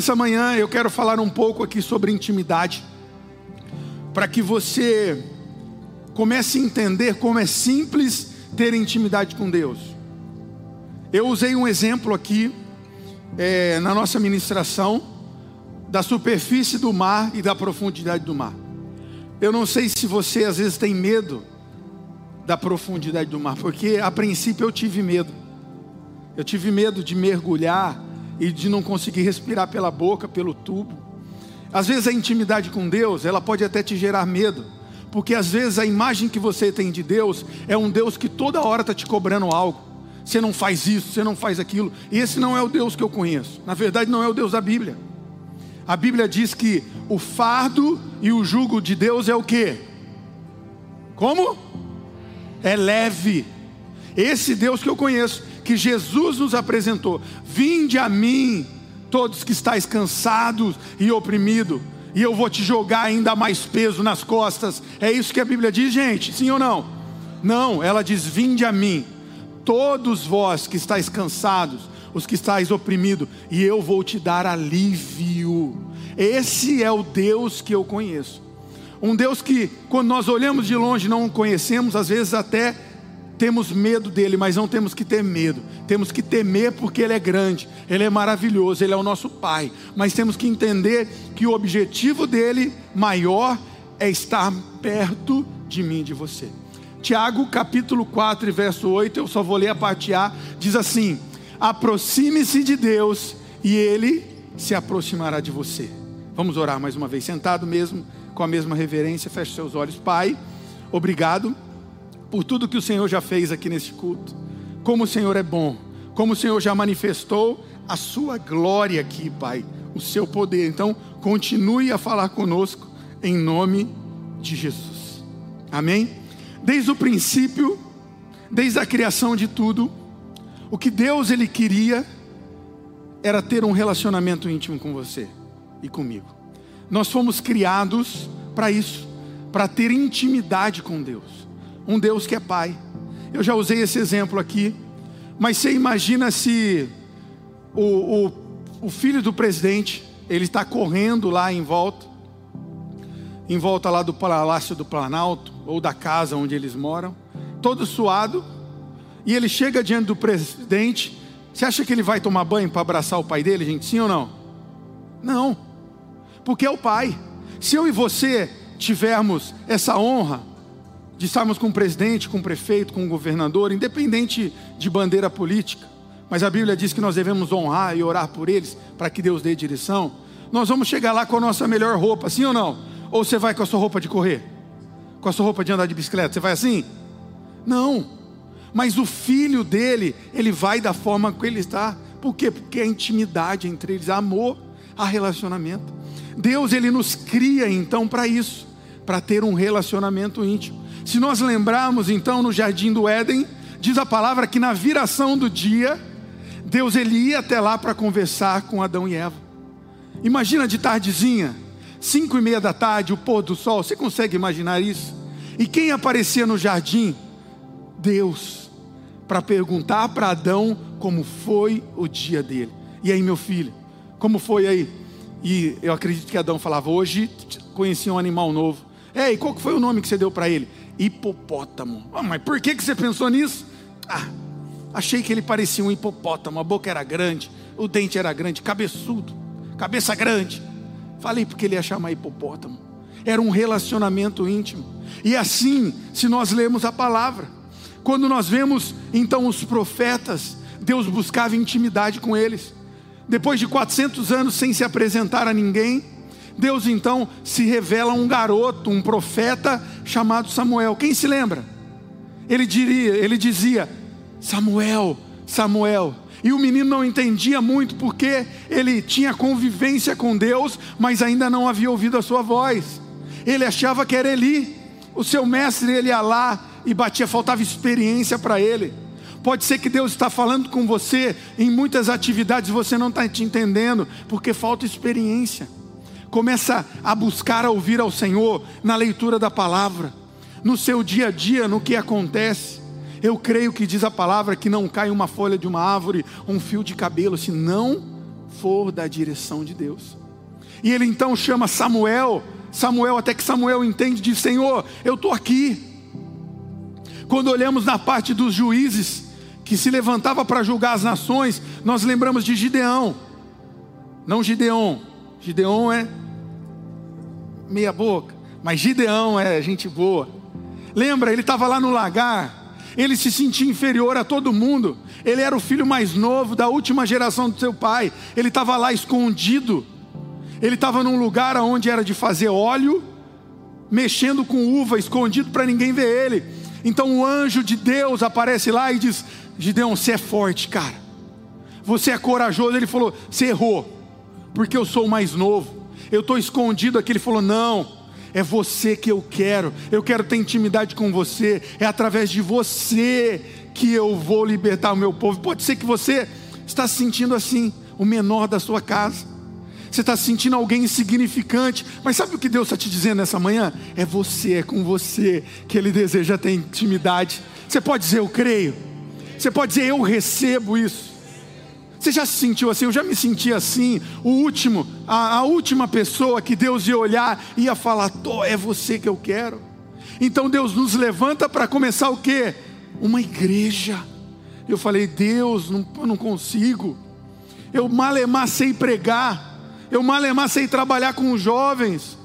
Nessa manhã eu quero falar um pouco aqui sobre intimidade, para que você comece a entender como é simples ter intimidade com Deus. Eu usei um exemplo aqui é, na nossa ministração da superfície do mar e da profundidade do mar. Eu não sei se você às vezes tem medo da profundidade do mar, porque a princípio eu tive medo. Eu tive medo de mergulhar e de não conseguir respirar pela boca, pelo tubo. Às vezes a intimidade com Deus, ela pode até te gerar medo, porque às vezes a imagem que você tem de Deus é um Deus que toda hora está te cobrando algo. Você não faz isso, você não faz aquilo. E esse não é o Deus que eu conheço. Na verdade, não é o Deus da Bíblia. A Bíblia diz que o fardo e o jugo de Deus é o que? Como? É leve. Esse Deus que eu conheço que Jesus nos apresentou. Vinde a mim, todos que estáis cansados e oprimidos, e eu vou te jogar ainda mais peso nas costas. É isso que a Bíblia diz, gente? Sim ou não? Não, ela diz: Vinde a mim, todos vós que estáis cansados, os que estáis oprimidos, e eu vou te dar alívio. Esse é o Deus que eu conheço. Um Deus que, quando nós olhamos de longe, não conhecemos, às vezes até temos medo dele, mas não temos que ter medo. Temos que temer porque ele é grande, ele é maravilhoso, ele é o nosso Pai. Mas temos que entender que o objetivo dele maior é estar perto de mim, de você. Tiago capítulo 4, verso 8, eu só vou ler a parte A, diz assim: aproxime-se de Deus e ele se aproximará de você. Vamos orar mais uma vez, sentado mesmo, com a mesma reverência, feche seus olhos, Pai. Obrigado por tudo que o Senhor já fez aqui neste culto. Como o Senhor é bom, como o Senhor já manifestou a sua glória aqui, Pai, o seu poder. Então, continue a falar conosco em nome de Jesus. Amém? Desde o princípio, desde a criação de tudo, o que Deus ele queria era ter um relacionamento íntimo com você e comigo. Nós fomos criados para isso, para ter intimidade com Deus um Deus que é Pai. Eu já usei esse exemplo aqui, mas você imagina se o, o, o filho do presidente, ele está correndo lá em volta, em volta lá do Palácio do Planalto, ou da casa onde eles moram, todo suado, e ele chega diante do presidente. Você acha que ele vai tomar banho para abraçar o pai dele, gente? Sim ou não? Não, porque é o pai. Se eu e você tivermos essa honra, de estarmos com o presidente, com o prefeito, com o governador, independente de bandeira política, mas a Bíblia diz que nós devemos honrar e orar por eles para que Deus dê direção. Nós vamos chegar lá com a nossa melhor roupa, sim ou não? Ou você vai com a sua roupa de correr? Com a sua roupa de andar de bicicleta? Você vai assim? Não. Mas o filho dele, ele vai da forma que ele está. Por quê? Porque a intimidade entre eles, amor, a relacionamento. Deus, ele nos cria então para isso, para ter um relacionamento íntimo. Se nós lembrarmos então no jardim do Éden, diz a palavra que na viração do dia, Deus ele ia até lá para conversar com Adão e Eva. Imagina de tardezinha, cinco e meia da tarde, o pôr do sol. Você consegue imaginar isso? E quem aparecia no jardim? Deus, para perguntar para Adão como foi o dia dele. E aí, meu filho, como foi aí? E eu acredito que Adão falava: hoje conheci um animal novo. Ei, qual foi o nome que você deu para ele? Hipopótamo. Oh, mas por que, que você pensou nisso? Ah, achei que ele parecia um hipopótamo, a boca era grande, o dente era grande, cabeçudo, cabeça grande. Falei porque ele ia chamar hipopótamo. Era um relacionamento íntimo. E assim, se nós lemos a palavra, quando nós vemos então os profetas, Deus buscava intimidade com eles. Depois de 400 anos sem se apresentar a ninguém, Deus então se revela um garoto, um profeta chamado Samuel. Quem se lembra? Ele diria, ele dizia: Samuel, Samuel. E o menino não entendia muito porque ele tinha convivência com Deus, mas ainda não havia ouvido a sua voz. Ele achava que era Eli, o seu mestre, ele ia lá e batia, faltava experiência para ele. Pode ser que Deus está falando com você em muitas atividades, você não está te entendendo, porque falta experiência começa a buscar a ouvir ao Senhor na leitura da palavra, no seu dia a dia, no que acontece. Eu creio que diz a palavra que não cai uma folha de uma árvore, um fio de cabelo, se não for da direção de Deus. E ele então chama Samuel, Samuel, até que Samuel entende, diz: Senhor, eu estou aqui. Quando olhamos na parte dos juízes, que se levantava para julgar as nações, nós lembramos de Gideão, não Gideon, Gideon é meia boca, mas Gideão é gente boa. Lembra, ele estava lá no lagar, ele se sentia inferior a todo mundo, ele era o filho mais novo da última geração do seu pai, ele estava lá escondido, ele estava num lugar onde era de fazer óleo, mexendo com uva, escondido para ninguém ver ele. Então o anjo de Deus aparece lá e diz: Gideão, você é forte, cara. Você é corajoso. Ele falou: Você errou, porque eu sou o mais novo. Eu estou escondido aqui. Ele falou: Não, é você que eu quero. Eu quero ter intimidade com você. É através de você que eu vou libertar o meu povo. Pode ser que você está se sentindo assim, o menor da sua casa. Você está se sentindo alguém insignificante, mas sabe o que Deus está te dizendo nessa manhã? É você, é com você que Ele deseja ter intimidade. Você pode dizer, eu creio. Você pode dizer, eu recebo isso. Você já se sentiu assim? Eu já me senti assim. O último, a, a última pessoa que Deus ia olhar ia falar: Tô, é você que eu quero. Então Deus nos levanta para começar o quê? Uma igreja. Eu falei: Deus, não, eu não consigo. Eu malemar sei pregar. Eu malemar sei trabalhar com os jovens.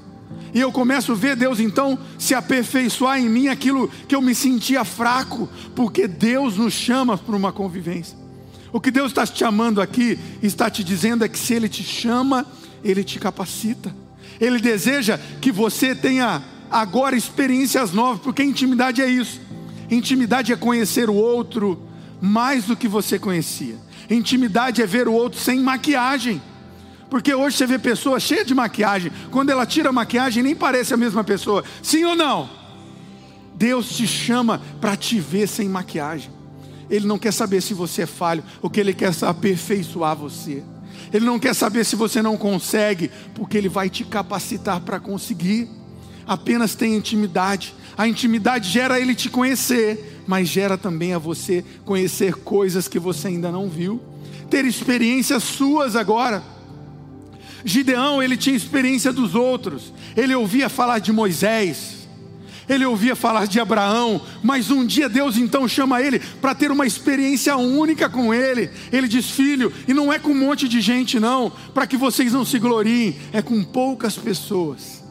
E eu começo a ver Deus então se aperfeiçoar em mim aquilo que eu me sentia fraco, porque Deus nos chama para uma convivência. O que Deus está te chamando aqui, está te dizendo é que se Ele te chama, Ele te capacita. Ele deseja que você tenha agora experiências novas, porque intimidade é isso. Intimidade é conhecer o outro mais do que você conhecia. Intimidade é ver o outro sem maquiagem. Porque hoje você vê pessoa cheia de maquiagem, quando ela tira a maquiagem nem parece a mesma pessoa. Sim ou não? Deus te chama para te ver sem maquiagem. Ele não quer saber se você é falho, o que ele quer é aperfeiçoar você. Ele não quer saber se você não consegue, porque ele vai te capacitar para conseguir. Apenas tenha intimidade. A intimidade gera ele te conhecer, mas gera também a você conhecer coisas que você ainda não viu, ter experiências suas agora. Gideão, ele tinha experiência dos outros. Ele ouvia falar de Moisés, ele ouvia falar de Abraão, mas um dia Deus então chama ele para ter uma experiência única com ele. Ele diz: Filho, e não é com um monte de gente, não, para que vocês não se gloriem, é com poucas pessoas.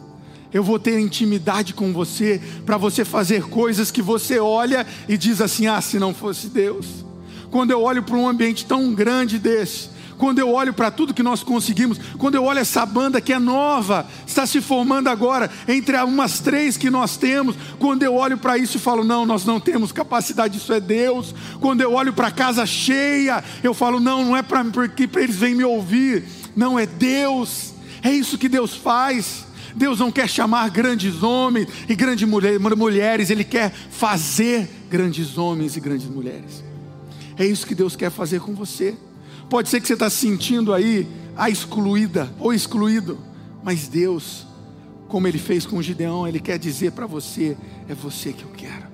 Eu vou ter intimidade com você, para você fazer coisas que você olha e diz assim: Ah, se não fosse Deus. Quando eu olho para um ambiente tão grande desse, quando eu olho para tudo que nós conseguimos, quando eu olho essa banda que é nova, está se formando agora, entre umas três que nós temos, quando eu olho para isso e falo, não, nós não temos capacidade, isso é Deus. Quando eu olho para a casa cheia, eu falo, não, não é para porque eles vêm me ouvir, não, é Deus, é isso que Deus faz. Deus não quer chamar grandes homens e grandes mulheres, Ele quer fazer grandes homens e grandes mulheres. É isso que Deus quer fazer com você. Pode ser que você está se sentindo aí a excluída ou excluído, mas Deus, como Ele fez com Gideão, Ele quer dizer para você: é você que eu quero.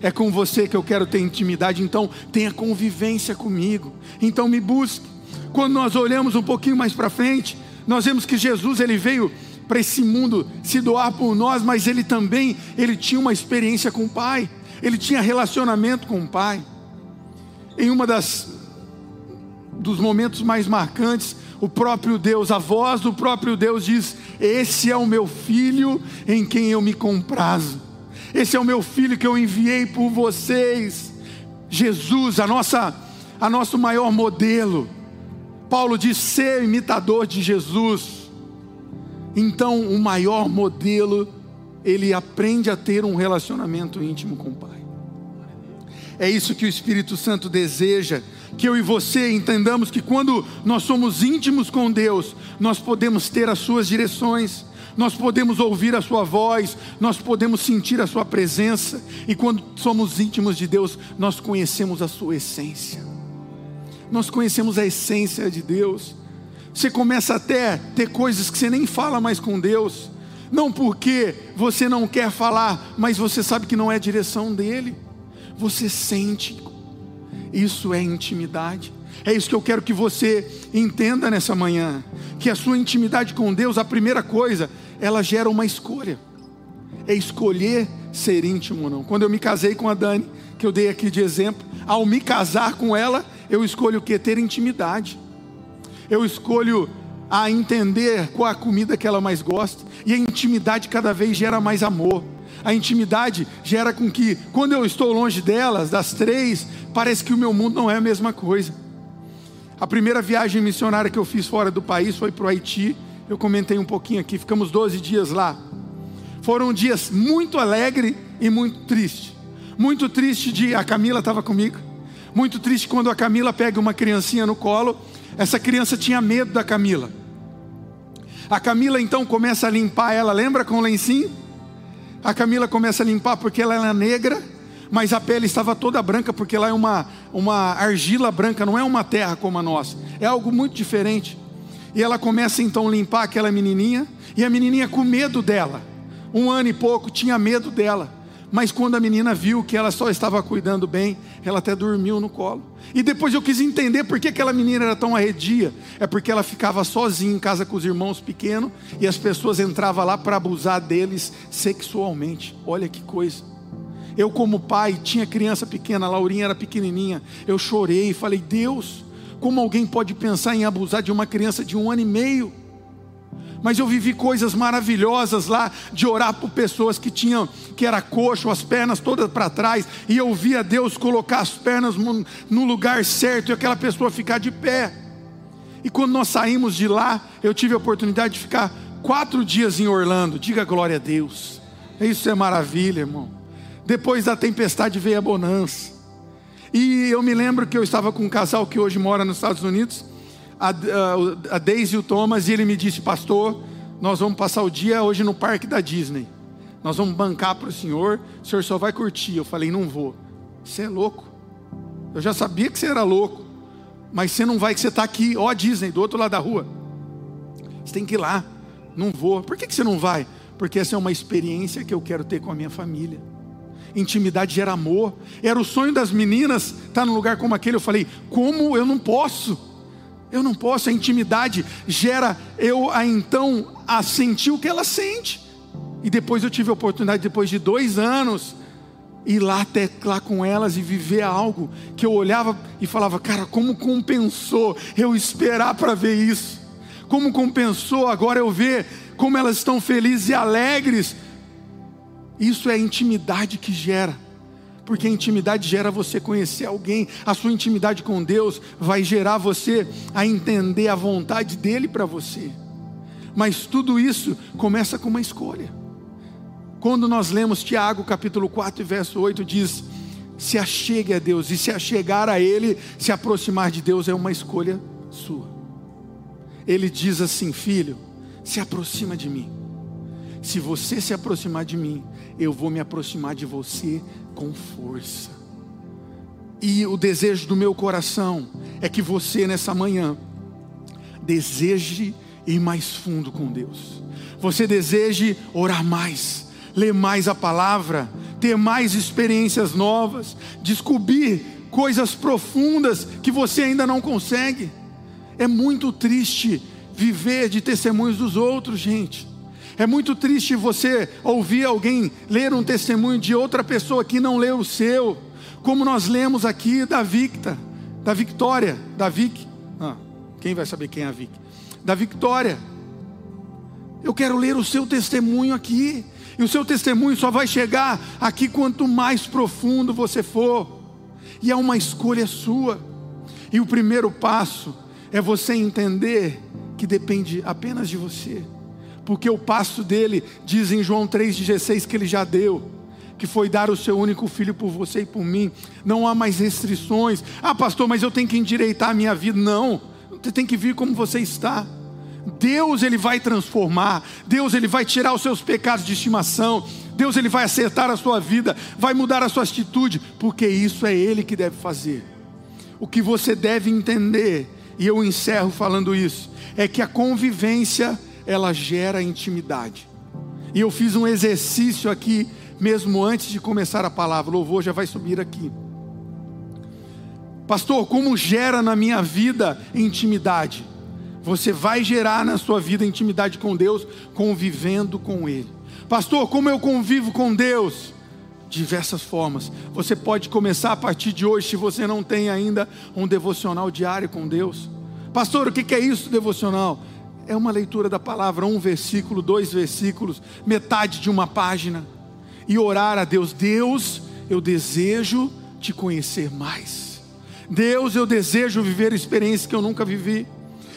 É com você que eu quero ter intimidade, então tenha convivência comigo. Então me busque. Quando nós olhamos um pouquinho mais para frente, nós vemos que Jesus ele veio para esse mundo se doar por nós, mas ele também ele tinha uma experiência com o Pai. Ele tinha relacionamento com o Pai. Em uma das dos momentos mais marcantes, o próprio Deus, a voz do próprio Deus diz: Esse é o meu filho em quem eu me comprazo. Esse é o meu filho que eu enviei por vocês. Jesus, a nossa, a nosso maior modelo. Paulo diz: ser imitador de Jesus. Então, o maior modelo, ele aprende a ter um relacionamento íntimo com o Pai. É isso que o Espírito Santo deseja que eu e você entendamos que quando nós somos íntimos com Deus, nós podemos ter as suas direções, nós podemos ouvir a sua voz, nós podemos sentir a sua presença, e quando somos íntimos de Deus, nós conhecemos a sua essência. Nós conhecemos a essência de Deus. Você começa até a ter coisas que você nem fala mais com Deus, não porque você não quer falar, mas você sabe que não é a direção dele. Você sente isso é intimidade. É isso que eu quero que você entenda nessa manhã. Que a sua intimidade com Deus, a primeira coisa, ela gera uma escolha. É escolher ser íntimo ou não. Quando eu me casei com a Dani, que eu dei aqui de exemplo, ao me casar com ela, eu escolho o que? Ter intimidade. Eu escolho a entender qual a comida que ela mais gosta. E a intimidade cada vez gera mais amor. A intimidade gera com que, quando eu estou longe delas, das três, parece que o meu mundo não é a mesma coisa. A primeira viagem missionária que eu fiz fora do país foi para o Haiti. Eu comentei um pouquinho aqui, ficamos 12 dias lá. Foram dias muito alegre e muito triste. Muito triste de a Camila estava comigo. Muito triste quando a Camila pega uma criancinha no colo. Essa criança tinha medo da Camila. A Camila então começa a limpar ela, lembra com o lencinho? A Camila começa a limpar porque ela é negra, mas a pele estava toda branca porque lá é uma, uma argila branca, não é uma terra como a nossa, é algo muito diferente. E ela começa então a limpar aquela menininha, e a menininha com medo dela, um ano e pouco, tinha medo dela. Mas quando a menina viu que ela só estava cuidando bem, ela até dormiu no colo. E depois eu quis entender por que aquela menina era tão arredia. É porque ela ficava sozinha em casa com os irmãos pequenos e as pessoas entravam lá para abusar deles sexualmente. Olha que coisa. Eu, como pai, tinha criança pequena, a Laurinha era pequenininha. Eu chorei e falei: Deus, como alguém pode pensar em abusar de uma criança de um ano e meio? Mas eu vivi coisas maravilhosas lá de orar por pessoas que tinham que era coxo, as pernas todas para trás, e eu via Deus colocar as pernas no lugar certo e aquela pessoa ficar de pé. E quando nós saímos de lá, eu tive a oportunidade de ficar quatro dias em Orlando. Diga glória a Deus. Isso é maravilha, irmão. Depois da tempestade veio a bonança. E eu me lembro que eu estava com um casal que hoje mora nos Estados Unidos a, a, Daisy e o Thomas e ele me disse, pastor, nós vamos passar o dia hoje no parque da Disney. Nós vamos bancar para o senhor, o senhor só vai curtir. Eu falei, não vou. Você é louco. Eu já sabia que você era louco. Mas você não vai, que você está aqui, ó Disney, do outro lado da rua. Você tem que ir lá. Não vou. Por que, que você não vai? Porque essa é uma experiência que eu quero ter com a minha família. Intimidade gera amor. Era o sonho das meninas estar tá num lugar como aquele. Eu falei, como eu não posso? Eu não posso, a intimidade gera eu a então a sentir o que ela sente. E depois eu tive a oportunidade, depois de dois anos, ir lá até lá com elas e viver algo que eu olhava e falava, cara, como compensou eu esperar para ver isso? Como compensou agora eu ver como elas estão felizes e alegres? Isso é a intimidade que gera porque a intimidade gera você conhecer alguém, a sua intimidade com Deus vai gerar você a entender a vontade dele para você. Mas tudo isso começa com uma escolha. Quando nós lemos Tiago capítulo 4, verso 8, diz: se achegue a Deus, e se achegar a Ele, se aproximar de Deus é uma escolha sua. Ele diz assim: filho, se aproxima de mim. Se você se aproximar de mim, eu vou me aproximar de você com força. E o desejo do meu coração é que você nessa manhã deseje ir mais fundo com Deus. Você deseje orar mais, ler mais a palavra, ter mais experiências novas, descobrir coisas profundas que você ainda não consegue. É muito triste viver de testemunhos dos outros, gente. É muito triste você ouvir alguém ler um testemunho de outra pessoa que não leu o seu, como nós lemos aqui da Victa, da Victória, da Vic. Ah, quem vai saber quem é a Vic? Da Victória. Eu quero ler o seu testemunho aqui. E o seu testemunho só vai chegar aqui quanto mais profundo você for. E é uma escolha sua. E o primeiro passo é você entender que depende apenas de você porque o passo dele diz em João 3,16 que ele já deu, que foi dar o seu único filho por você e por mim. Não há mais restrições. Ah, pastor, mas eu tenho que endireitar a minha vida. Não, você tem que vir como você está. Deus ele vai transformar, Deus ele vai tirar os seus pecados de estimação, Deus ele vai acertar a sua vida, vai mudar a sua atitude, porque isso é ele que deve fazer. O que você deve entender, e eu encerro falando isso, é que a convivência ela gera intimidade. E eu fiz um exercício aqui, mesmo antes de começar a palavra, o louvor já vai subir aqui. Pastor, como gera na minha vida intimidade? Você vai gerar na sua vida intimidade com Deus convivendo com Ele. Pastor, como eu convivo com Deus? Diversas formas. Você pode começar a partir de hoje, se você não tem ainda um devocional diário com Deus. Pastor, o que é isso, devocional? É uma leitura da palavra, um versículo, dois versículos, metade de uma página. E orar a Deus: Deus, eu desejo te conhecer mais. Deus, eu desejo viver experiências que eu nunca vivi.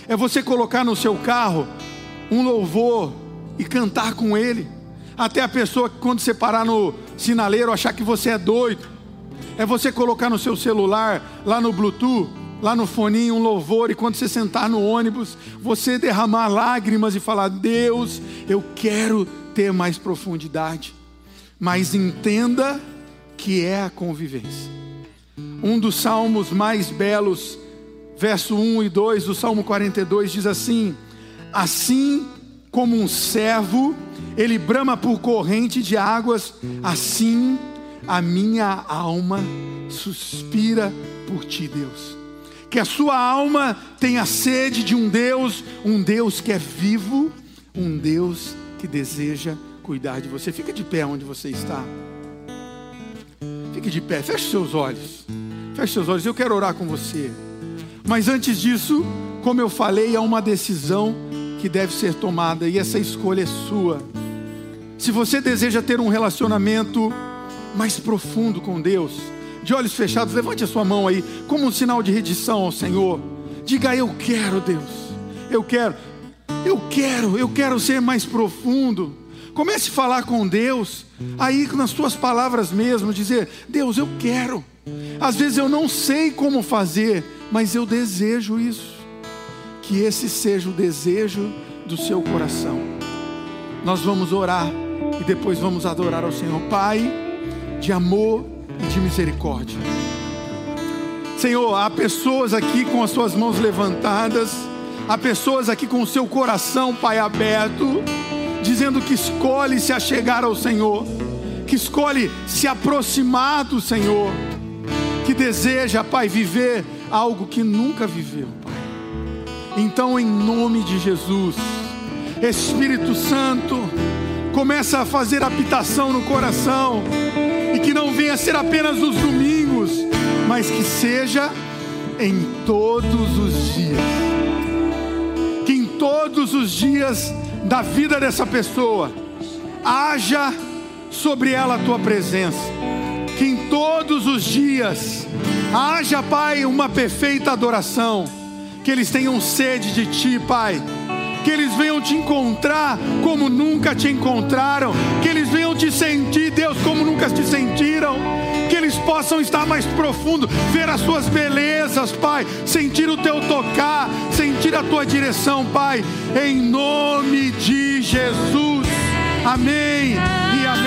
É você colocar no seu carro um louvor e cantar com ele. Até a pessoa que quando você parar no sinaleiro achar que você é doido. É você colocar no seu celular, lá no Bluetooth, lá no foninho, um louvor, e quando você sentar no ônibus, você derramar lágrimas e falar: Deus, eu quero ter mais profundidade. Mas entenda que é a convivência. Um dos salmos mais belos, verso 1 e 2 do Salmo 42 diz assim: Assim como um servo, ele brama por corrente de águas, assim a minha alma suspira por ti, Deus. Que a sua alma tenha sede de um Deus, um Deus que é vivo, um Deus que deseja cuidar de você. Fica de pé onde você está. Fique de pé, feche seus olhos. Feche seus olhos, eu quero orar com você. Mas antes disso, como eu falei, há uma decisão que deve ser tomada e essa escolha é sua. Se você deseja ter um relacionamento mais profundo com Deus, de olhos fechados, levante a sua mão aí, como um sinal de redição ao Senhor. Diga: Eu quero, Deus, eu quero, eu quero, eu quero ser mais profundo. Comece a falar com Deus, aí nas suas palavras mesmo, dizer: Deus, eu quero. Às vezes eu não sei como fazer, mas eu desejo isso que esse seja o desejo do seu coração. Nós vamos orar e depois vamos adorar ao Senhor, Pai, de amor e de misericórdia. Senhor, há pessoas aqui com as suas mãos levantadas, há pessoas aqui com o seu coração, Pai, aberto, dizendo que escolhe se achegar ao Senhor, que escolhe se aproximar do Senhor, que deseja, Pai, viver algo que nunca viveu, Pai. Então, em nome de Jesus, Espírito Santo, começa a fazer habitação no coração, não venha ser apenas nos domingos, mas que seja em todos os dias. Que em todos os dias da vida dessa pessoa haja sobre ela a tua presença. Que em todos os dias haja, Pai, uma perfeita adoração que eles tenham sede de Ti, Pai. Que eles venham te encontrar como nunca te encontraram. Que eles venham te sentir, Deus, como nunca te sentiram. Que eles possam estar mais profundo, ver as suas belezas, Pai. Sentir o teu tocar, sentir a tua direção, Pai. Em nome de Jesus. Amém e amém.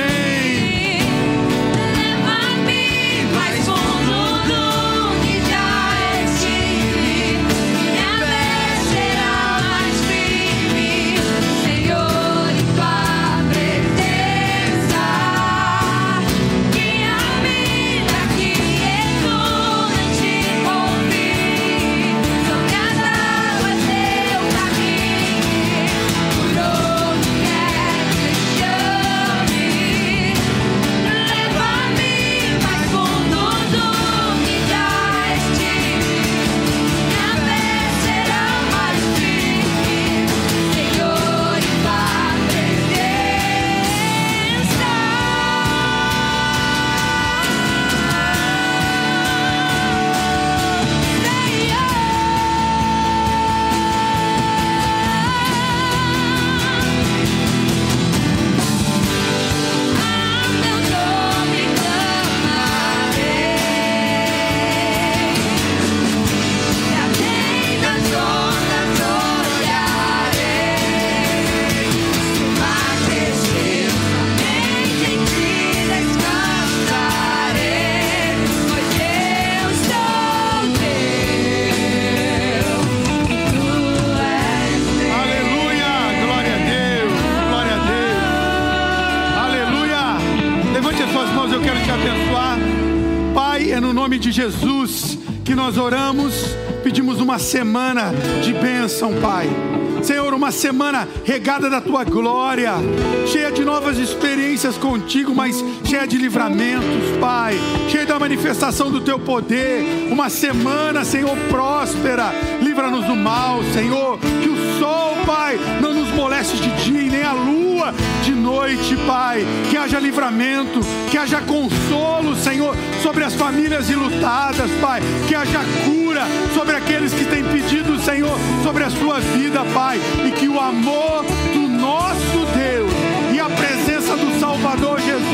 Jesus, que nós oramos, pedimos uma semana de bênção, Pai. Senhor, uma semana regada da tua glória, cheia de novas experiências contigo, mas cheia de livramentos, Pai, cheia da manifestação do teu poder. Uma semana, Senhor, próspera, livra-nos do mal, Senhor. Que o sol, Pai, não nos moleste de dia e nem a lua de noite, Pai. Que haja livramento, que haja consolo, Senhor, sobre as famílias ilutadas, Pai. Que haja cura sobre aqueles que têm pedido, Senhor, sobre a sua vida, Pai. E que o amor do nosso Deus e a presença do Salvador Jesus